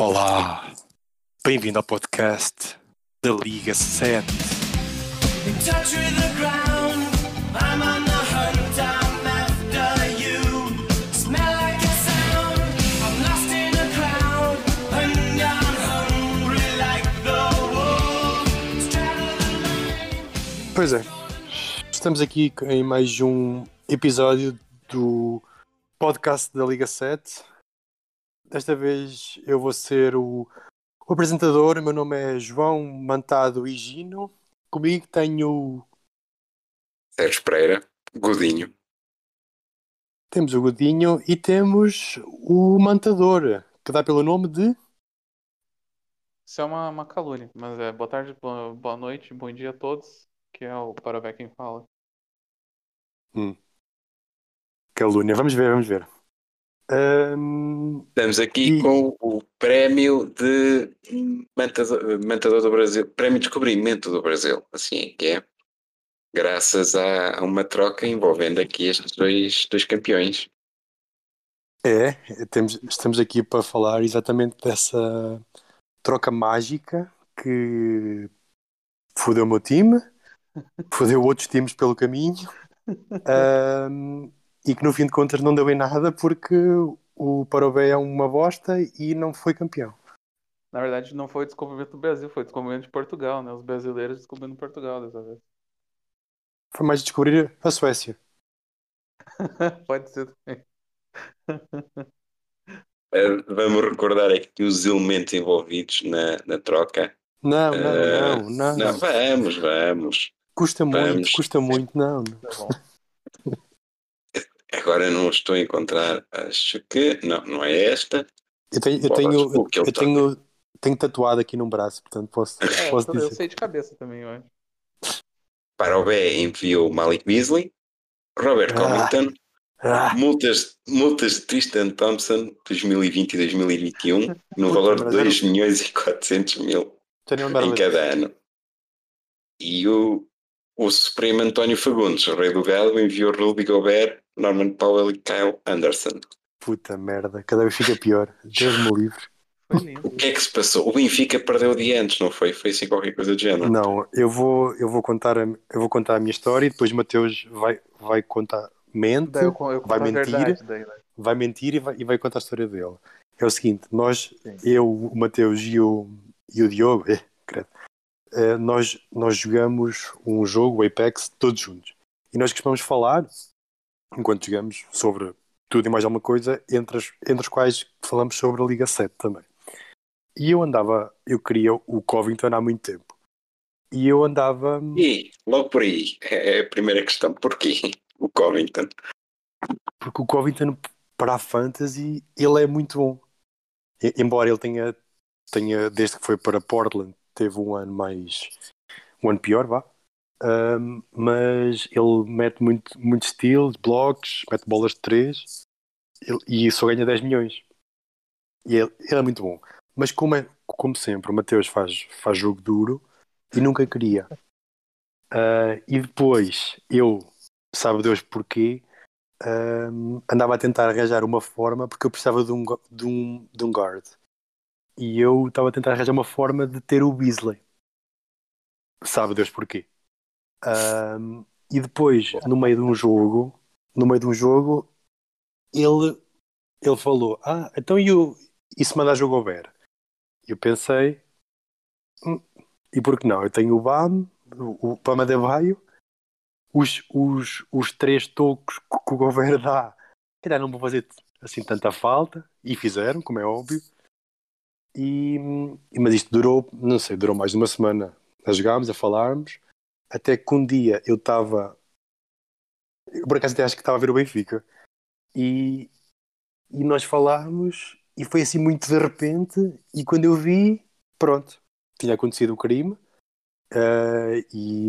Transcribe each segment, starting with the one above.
Olá, bem-vindo ao podcast da Liga 7. In touch with the ground, I'm on the hunt. I'm after you. Smell like a sound. I'm lost in a crowd, and I'm hungry like the wolves. Straddle the line. Pois é, estamos aqui em mais um episódio do podcast da Liga 7. Desta vez eu vou ser o, o apresentador. O meu nome é João Mantado Higino. Comigo tenho. Sérgio Pereira, Godinho. Temos o Godinho e temos o Mantador, que dá pelo nome de. Isso é uma, uma calúnia, mas é boa tarde, boa, boa noite, bom dia a todos, que é o Para Ver Quem Fala. Calúnia. Vamos ver, vamos ver. Ahm, Estamos aqui E- com o prémio de Mantador, Mantador do Brasil, prémio de descobrimento do Brasil, assim é que é, graças a, uma troca envolvendo aqui estes dois, dois campeões. É, temos, estamos aqui para falar exatamente dessa troca mágica que fodeu o meu time, fodeu outros times pelo caminho, ahm, e que no fim de contas não deu em nada porque o Parobé é uma bosta e não foi campeão. Na verdade, não foi o descobrimento do Brasil, foi o descobrimento de Portugal, né? Os brasileiros descobrindo Portugal dessa vez. Foi mais descobrir a Suécia. Pode ser também. Eh, Vamos recordar aqui os elementos envolvidos na, na troca. Não, não, Eh, não, não, não, vamos, vamos. Custa muito, vamos. custa muito, não. não. Tá bom. Agora não estou a encontrar, acho que, não, não é esta. Eu tenho, eu tenho, ele eu tenho, tenho tatuado aqui num braço, portanto posso, É, posso eu, eu dizer. sei de cabeça também, eu acho. Para o B enviou Malik Beasley, Robert Ah. Covington, Ah, Multas, multas de Tristan Thompson 2020 e 2021 no valor de mas era- 2 milhões e 400 mil em cada ano. E o, o Supremo António Fagundes, o rei do gado, enviou Rudy Gobert, Norman Powell e Kyle Anderson. Puta merda, cada vez fica pior. Deus me livre. O que é que se passou? O Benfica perdeu de antes, não foi? Foi assim qualquer coisa do género. Não, eu vou, eu vou contar a, eu vou contar a minha história e depois o Mateus vai, vai contar, mente, eu, eu conto vai a mentir? verdade daí, né? vai mentir e vai, e vai contar a história dele. É o seguinte, nós, Sim. eu, o Mateus e o, e o Diogo, eh, credo, eh, nós, nós jogamos um jogo, o Apex, todos juntos. E nós costumamos falar, enquanto jogamos, sobre tudo e mais alguma coisa, entre as, entre as quais falamos sobre a Liga 7 também. E eu andava, eu queria o Covington há muito tempo. E eu andava. E, logo por aí, é a primeira questão. Porquê? O Covington. porque o Covington para a Fantasy ele é muito bom. Embora ele tenha, tenha desde que foi para Portland, teve um ano mais um ano pior, vá. Ahm, mas ele mete muito, muito steals, blocos, mete bolas de 3 e só ganha 10 milhões. E ele, ele é muito bom. Mas como, é, como sempre, o Mateus faz, faz jogo duro e nunca queria. Ah, e depois eu, sabe Deus porquê, andava a tentar arranjar uma forma porque eu precisava de um, de um, de um guard e eu estava a tentar arranjar uma forma de ter o Beasley sabe Deus porquê? Ahm, e depois no meio de um jogo no meio de um jogo ele ele falou ah então e, o, e se mandar jogo ao Ver eu pensei "Hum, e por que não? Eu tenho o BAM o, o de Baio os, os, os três tocos que o governo dá, calhar não vão fazer assim tanta falta, e fizeram, como é óbvio. E, mas isto durou, não sei, durou mais de uma semana a jogarmos, a falarmos, até que um dia eu estava, por acaso até acho que estava a ver o Benfica, e, e nós falámos, e foi assim muito de repente, e quando eu vi, pronto, tinha acontecido o crime, eh, e,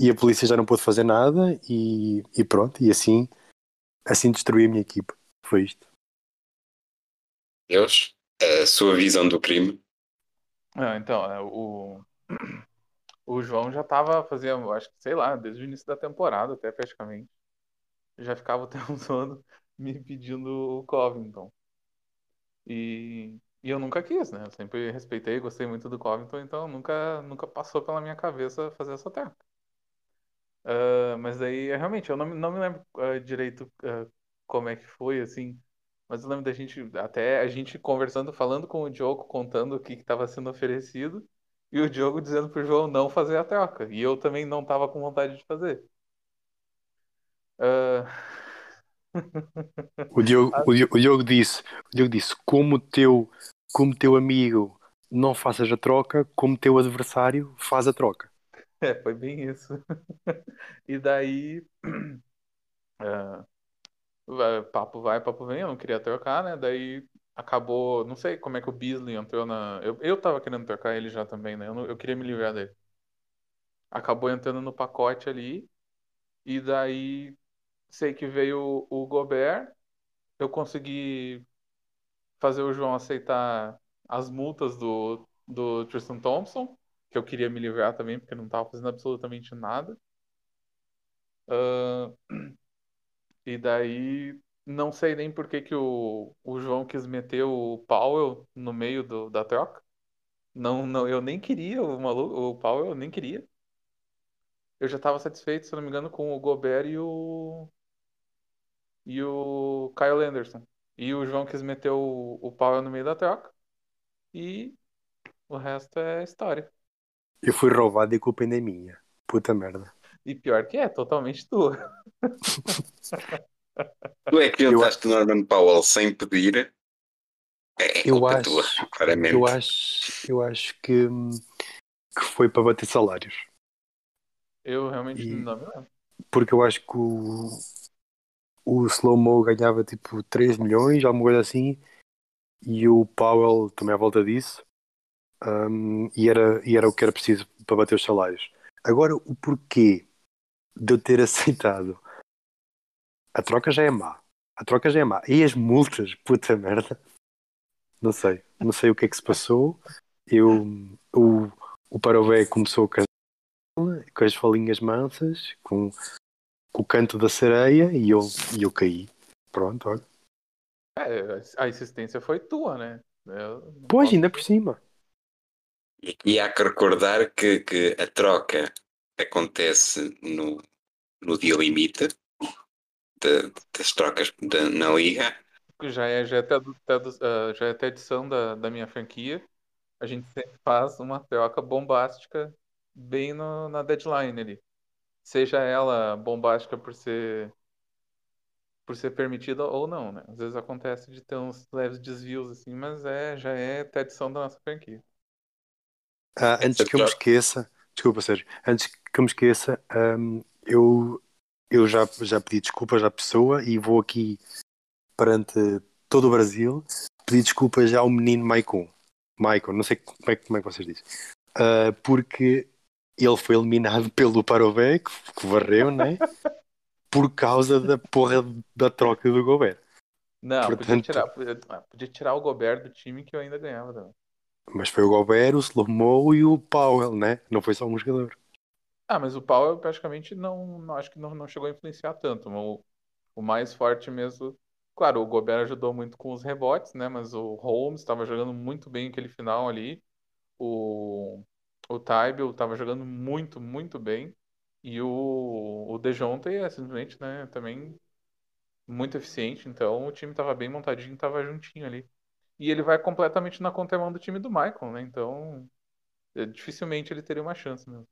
e a polícia já não pôde fazer nada e, e pronto, e assim assim destruí a minha equipe. Foi isto. Deus, a sua visão do crime. Ah, então, é, o, o João já tava fazendo, acho que, sei lá, desde o início da temporada até praticamente. Já ficava o tempo todo me pedindo o Covington. E E eu nunca quis, né? Eu sempre respeitei, gostei muito do Covington, então nunca, nunca passou pela minha cabeça fazer essa troca. Ah, mas daí, é, realmente, eu não, não me lembro ah, direito ah, como é que foi, assim. Mas eu lembro da gente, até a gente conversando, falando com o Diogo, contando o que estava sendo oferecido, e o Diogo dizendo pro João não fazer a troca. E eu também não tava com vontade de fazer. Ah, O Diogo, o Diogo, o Diogo disse, o Diogo disse, como teu, como teu amigo não faças a troca, como teu adversário faz a troca. É, foi bem isso. E daí, ah, papo vai, papo vem, eu não queria trocar, né? Daí acabou, não sei como é que o Beasley entrou na. Eu, eu tava querendo trocar ele já também, né? Eu, não- eu queria me livrar dele. Acabou entrando no pacote ali, e daí sei que veio o, o Gobert, eu consegui fazer o João aceitar as multas do, do Tristan Thompson, que eu queria me livrar também, porque não tava fazendo absolutamente nada. Ah, E daí, não sei nem por que que o, o João quis meter o Powell no meio do, da troca. Não, não, eu nem queria o maluco, o Powell, eu nem queria. Eu já estava satisfeito, se não me engano, com o Gobert e o e o Kyle Anderson. E o João quis meter o, o Powell no meio da troca. E o resto é história. Eu fui roubado e a culpa ainda é minha. Puta merda. E pior que é, totalmente tua. Tu é que Eu juntaste o Norman Powell sem pedir. É Eu culpa acho, tua, claramente. eu acho, eu acho que, que foi para bater salários. Eu realmente E- não me lembro. Porque eu acho que o, o Slow Mo ganhava tipo 3 milhões, alguma coisa assim, e o Powell também à volta disso, hum, e, era, e era o que era preciso para bater os salários. Agora, o porquê de eu ter aceitado a troca já é má. A troca já é má. E as multas, puta merda. Não sei. Não sei o que é que se passou. Eu, o, o Parové começou com as, com as falinhas mansas, com, com o canto da sereia, e eu, e eu caí. Pronto, olha. É, a insistência foi tua, né? Pois, posso- ainda por cima. E, e há que recordar que, que a troca acontece no, no dia limite de- das trocas da- na liga. já é, já é até, ah, já é até edição da, da minha franquia. A gente sempre faz uma troca bombástica bem no- na deadline ali. Seja ela bombástica por ser por ser permitida ou não, né? Às vezes acontece de ter uns leves desvios assim, mas é já é até edição da nossa franquia. Ah, antes que eu me esqueça, desculpa, Sérgio, antes que eu me esqueça, hum, eu, eu já, já pedi desculpas à pessoa e vou aqui perante todo o Brasil pedir desculpas ao menino Maicon. Maicon, não sei como é, que- como é que vocês dizem. Ah, porque ele foi eliminado pelo Parové, que, que varreu, né? Por causa da porra da troca do Gobert. Não, podia Portanto- tirar, podia, ah, podia tirar o Gobert do time que eu ainda ganhava também. Mas foi o Gobert, o Slow-Mo e o Powell, né? Não foi só um jogador. Ah, mas o Powell praticamente não, não acho que não, não chegou a influenciar tanto. O, o mais forte mesmo. Claro, o Gobert ajudou muito com os rebotes, né? Mas o Holmes estava jogando muito bem aquele final ali. O, o Tybalt estava jogando muito, muito bem. E o, o DeJounte é simplesmente, né? Também muito eficiente. Então o time estava bem montadinho, estava juntinho ali. E ele vai completamente na contramão do time do Michael, né? Então eh, dificilmente ele teria uma chance mesmo.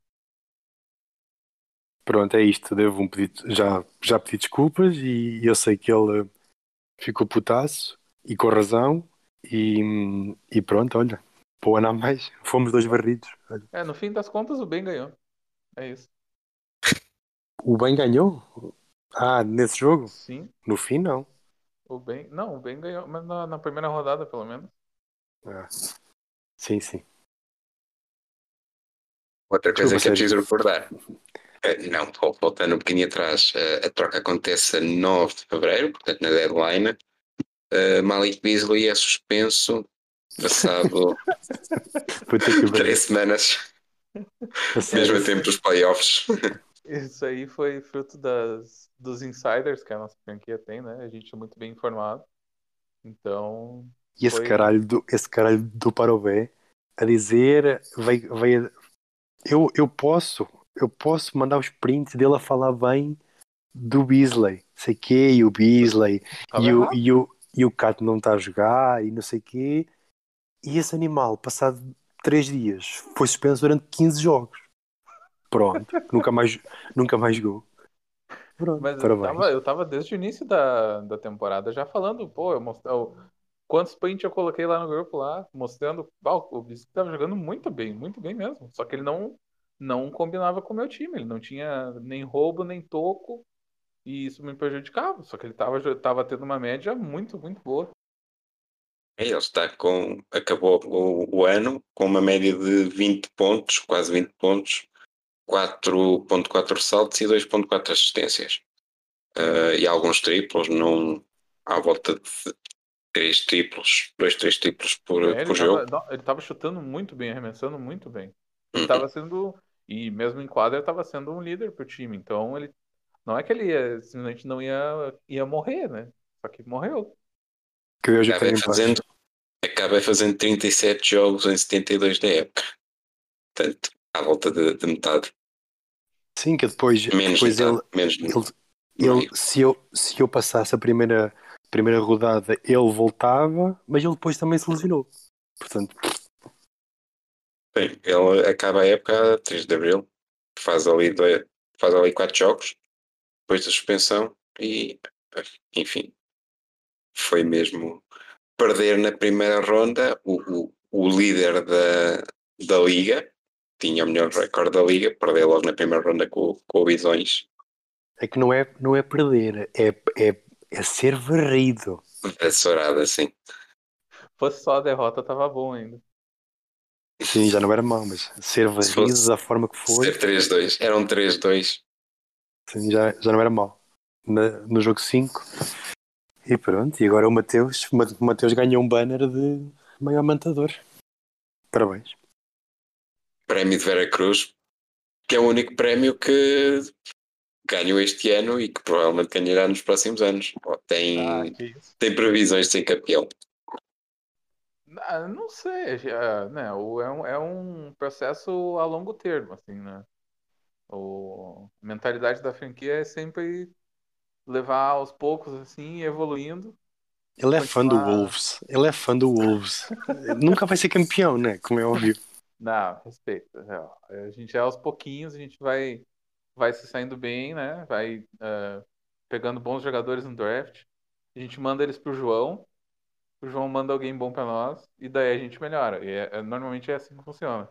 Pronto, é isto. Devo um pedido, já, já pedi desculpas e eu sei que ele ficou putaço e com razão. E, e pronto, olha, pô, não mais. Fomos dois barridos. Olha. É, no fim das contas, o Ben ganhou. É isso. O bem ganhou? Ah, nesse jogo? Sim, No fim, não. o Ben. Não, o Ben ganhou, mas na, na primeira rodada, pelo menos. Ah, sim, sim. Outra coisa Desculpa, que é preciso recordar. Eh, Não, vol- voltando um bocadinho atrás, eh, a troca acontece a 9 de fevereiro, portanto na deadline. Eh, Malik Beasley é suspenso, passado três semanas, mesmo a tempo dos playoffs. Isso aí foi fruto das, dos insiders que a nossa franquia tem, né? A gente é muito bem informado. Então, E esse Foi- caralho do, esse caralho do Parobé a dizer veio, veio, eu, eu posso eu posso mandar os prints dele a falar bem do Beasley, sei quê, e o Beasley Tava e o, e, o, e o Cato não está a jogar e não sei quê. E esse animal, passado 3 dias, foi suspenso durante 15 jogos. Pronto, nunca mais, nunca mais jogou. Pronto, Mas eu parabéns. tava, eu tava desde o início da, da temporada já falando, pô, eu mostrei, eu- quantos prints eu coloquei lá no grupo lá, mostrando, ah, o Bisco tava jogando muito bem, muito bem mesmo. Só que ele não, não combinava com o meu time, ele não tinha nem roubo, nem toco, e isso me prejudicava. Só que ele tava, jo- tava tendo uma média muito, muito boa. É, Ele está com. Acabou o, o ano com uma média de 20 pontos, quase 20 pontos, 4.4 ressaltos e 2.4 assistências. Ah, e alguns triplos, não à volta de 3 triplos, 2, 3 triplos por, É, por ele, jogo. tava, ele tava chutando muito bem, arremessando muito bem. Ele Uhum. tava sendo, e mesmo em quadra, ele tava sendo um líder pro time. Então, ele não é que ele ia, simplesmente não ia, ia morrer, né? Só que morreu. Que Deus o Acabei fazendo, acabei fazendo 37 jogos em 72 da época. Portanto, à volta de, de metade. Sim, que depois, Menos depois de ele. Menos ele, ele se, eu, se eu passasse a primeira, primeira rodada, ele voltava, mas ele depois também se lesionou. Portanto, Bem, ele acaba a época a 3 de Abril, faz ali, dois, faz ali 4 jogos, depois da suspensão e, enfim, foi mesmo perder na primeira ronda o, o, o líder da, da liga, tinha o melhor recorde da liga, perder logo na primeira ronda com, com o Bisões, é que não é, não é perder, é, é, é ser varrido. vassourada assim. Fosse só a derrota, tava bom ainda. Sim, já não era mau, mas ser varrido fosse- da forma que foi, Ser 3-2, era um 3-2. sim, já, já não era mau. Na- no jogo 5. E pronto, e agora o Mateus, o Ma- o Mateus ganhou um banner de maior mantador. Parabéns. Prémio de Vera Cruz, que é o único prémio que ganhou este ano e que provavelmente ganhará nos próximos anos. Tem, isso. tem previsões de ser campeão. Ah, não sei, já, né? o- É um, é um processo a longo termo, assim, né? O, a mentalidade da franquia é sempre levar aos poucos, assim, evoluindo. Ele é fã do Continuar- Wolves. Ele é fã do Wolves. Nunca vai ser campeão, né? Como é óbvio. Não, respeito. é, A gente é aos pouquinhos, a gente vai, vai se saindo bem, né? Vai ah, pegando bons jogadores no draft. A gente manda eles pro João. O João manda alguém bom pra nós. E daí a gente melhora. E é- é- normalmente é assim que funciona.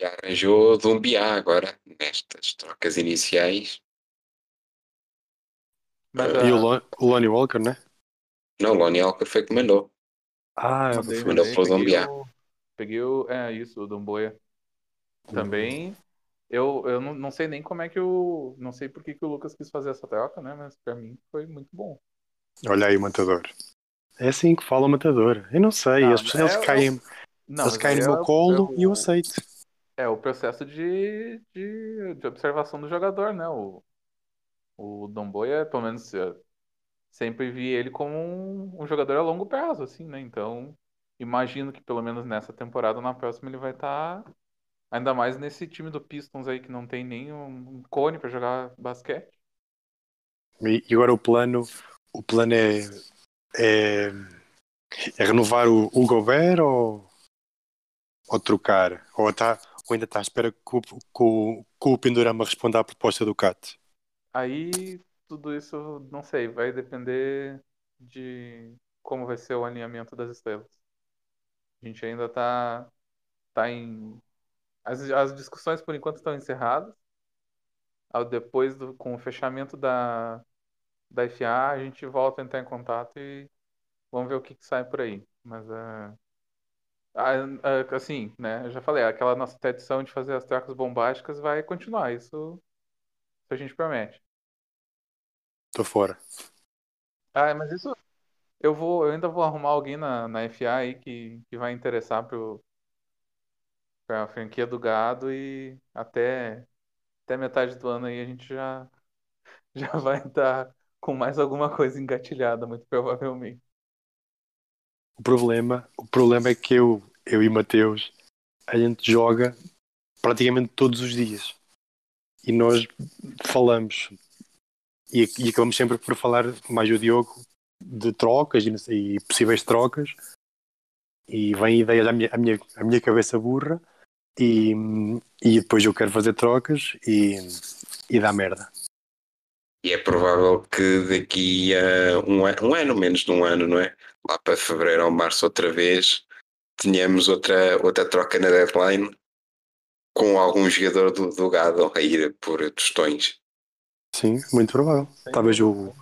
Já arranjou Dumbiá agora, nestas trocas iniciais. Mas E o, Lon o Lonnie Walker, né? Não, o Lonnie Alker foi que mandou. Ah, mandei, mandou mandei, pro peguei Dombiá. o, peguei o. É isso, o Domboia. Também. Eu, eu não, não sei nem como é que o. Não sei por que, que o Lucas quis fazer essa troca, né? Mas pra mim foi muito bom. Olha aí o matador. É assim que fala o matador. Eu não sei, Não, as pessoas é- eles caem, Não, eles caem no é meu o- colo é e eu o- aceito. É o processo de, de, de observação do jogador, né? O, o Domboia, pelo menos, eu sempre vi ele como um, um jogador a longo prazo, assim, né? Então, imagino que pelo menos nessa temporada, na próxima, ele vai estar. ainda mais nesse time do Pistons aí, que não tem nem um, um cone pra jogar basquete. E agora o plano, o plano é, é, é renovar o, o Gobert ou, ou trocar? Ou, tá, ou ainda está à espera que o, que o, que o Pendurama responda à proposta do Cat? Aí, tudo isso, não sei, vai depender de como vai ser o alinhamento das estrelas. A gente ainda tá, tá em. As, as discussões por enquanto estão encerradas. Depois do, com o fechamento da, da FA, a gente volta a entrar em contato e vamos ver o que, que sai por aí. Mas a- a- assim, né? Eu já falei, aquela nossa tradição de fazer as trocas bombásticas vai continuar. Isso, isso a gente promete. Estou fora. Ah, mas isso eu vou, eu ainda vou arrumar alguém na, na FA aí que, que vai interessar pro, pra franquia do gado e até, até metade do ano aí a gente já, já vai estar com mais alguma coisa engatilhada, muito provavelmente. O problema, o problema é que eu, eu e Mateus, a gente joga praticamente todos os dias. E nós falamos. E, e acabamos sempre por falar, mais o Diogo, de trocas e, e possíveis trocas. E vem ideias à minha, à minha, à minha cabeça burra. E, e depois eu quero fazer trocas e, e dá merda. E é provável que daqui a um, um ano, menos de um ano, não é? Lá para fevereiro ou março outra vez, tenhamos outra, outra troca na deadline com algum jogador do, do gado a ir por tostões. Sim, muito provável. Sem Talvez o,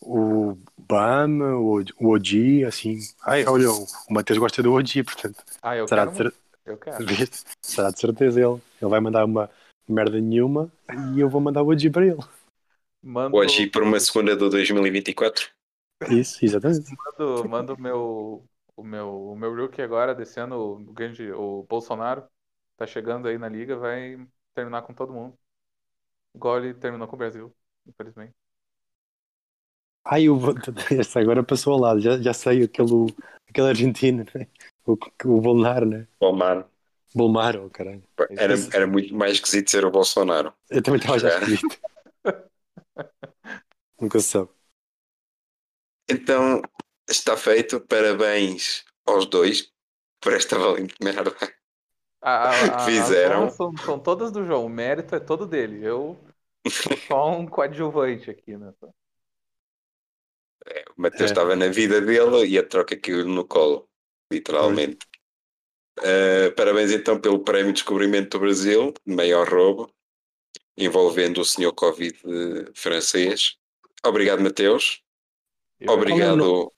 o Bam, o, o OG, assim. Ai, olha, o Mateus gosta do OG, portanto, Ah, eu será quero de, cer- será de certeza ele. Ele vai mandar uma merda nenhuma e eu vou mandar o OG para ele. Mando, Hoje ir por uma segunda do 2024. Isso, exatamente. mando, mando o meu, o meu, o meu rookie agora desse ano, o grande, o Bolsonaro, tá chegando aí na liga, vai terminar com todo mundo. Igual ele terminou com o Brasil, infelizmente. Ai, o, este agora passou ao lado, já, já sei aquele, aquele argentino, né? o, o Bolnar, né? Palmar. Bolmar, oh, caralho. Era, era muito mais esquisito ser o Bolsonaro. Eu também estava já Já. Nunca se sabe. Então, está feito. Parabéns aos dois por esta valente merda. A- a- as Fizeram. são, são todas do João, o mérito é todo dele. Eu sou só um coadjuvante aqui, né? O Mateus É. estava na vida dele e a troca caiu no colo, literalmente. Uh, parabéns então pelo prémio Descobrimento do Brasil, maior roubo, envolvendo o senhor Covid eh, francês. Obrigado, Mateus. Eu- Obrigado.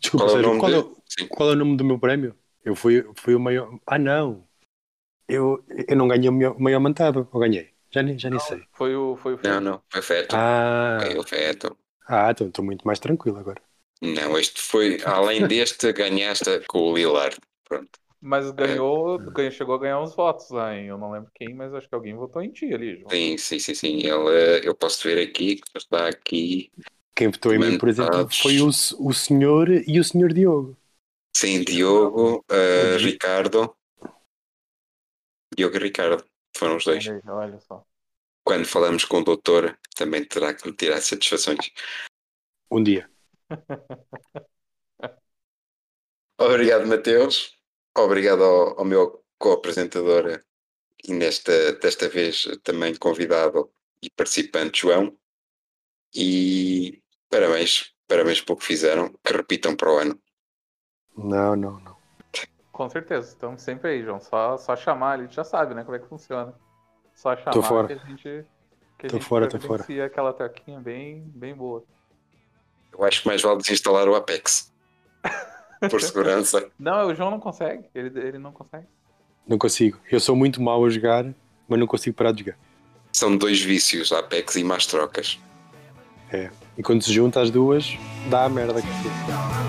Desculpa, Qual é o nome qual, é, o- qual é o nome do meu prémio? Eu fui, fui o maior. Ah, não! Eu, eu não ganhei o maior, o maior mantado, ou ganhei? Já nem, já nem sei. Foi o, foi o Não, não, foi feto. Ah, Foi o feto. ah então estou muito mais tranquilo agora. Não, este foi, além deste, ganhaste com o Lillard. Pronto. Mas ganhou, ganhou, chegou a ganhar uns votos lá, hein? Eu não lembro quem, mas acho que alguém votou em ti ali, João. Sim, sim, sim, sim. Ele, eu posso ver aqui, que está aqui. Quem votou em mim, por exemplo, foi o, o senhor e o senhor Diogo. Sim, Diogo, Di- Ricardo. Diogo e Ricardo foram os dois. Olha só. Quando falamos com o doutor, também terá que me tirar satisfações. Um dia. Obrigado, Mateus. Obrigado ao, ao meu co-apresentador e nesta, desta vez também convidado e participante, João. E parabéns, parabéns pelo que fizeram. Que repitam para o ano. Não, não, não. Com certeza, estamos sempre aí, João. Só, só chamar ali, já sabe, né, como é que funciona. Só chamar Tô fora. que a gente, que a Tô gente fora, tô fora. aquela troquinha bem, bem boa. Eu acho que mais vale desinstalar o Apex. Por segurança. Não, o João não consegue, ele, ele não consegue. Não consigo. Eu sou muito mau a jogar, mas não consigo parar de jogar. São dois vícios, Apex e más trocas. E quando se junta as duas, dá a merda que fica.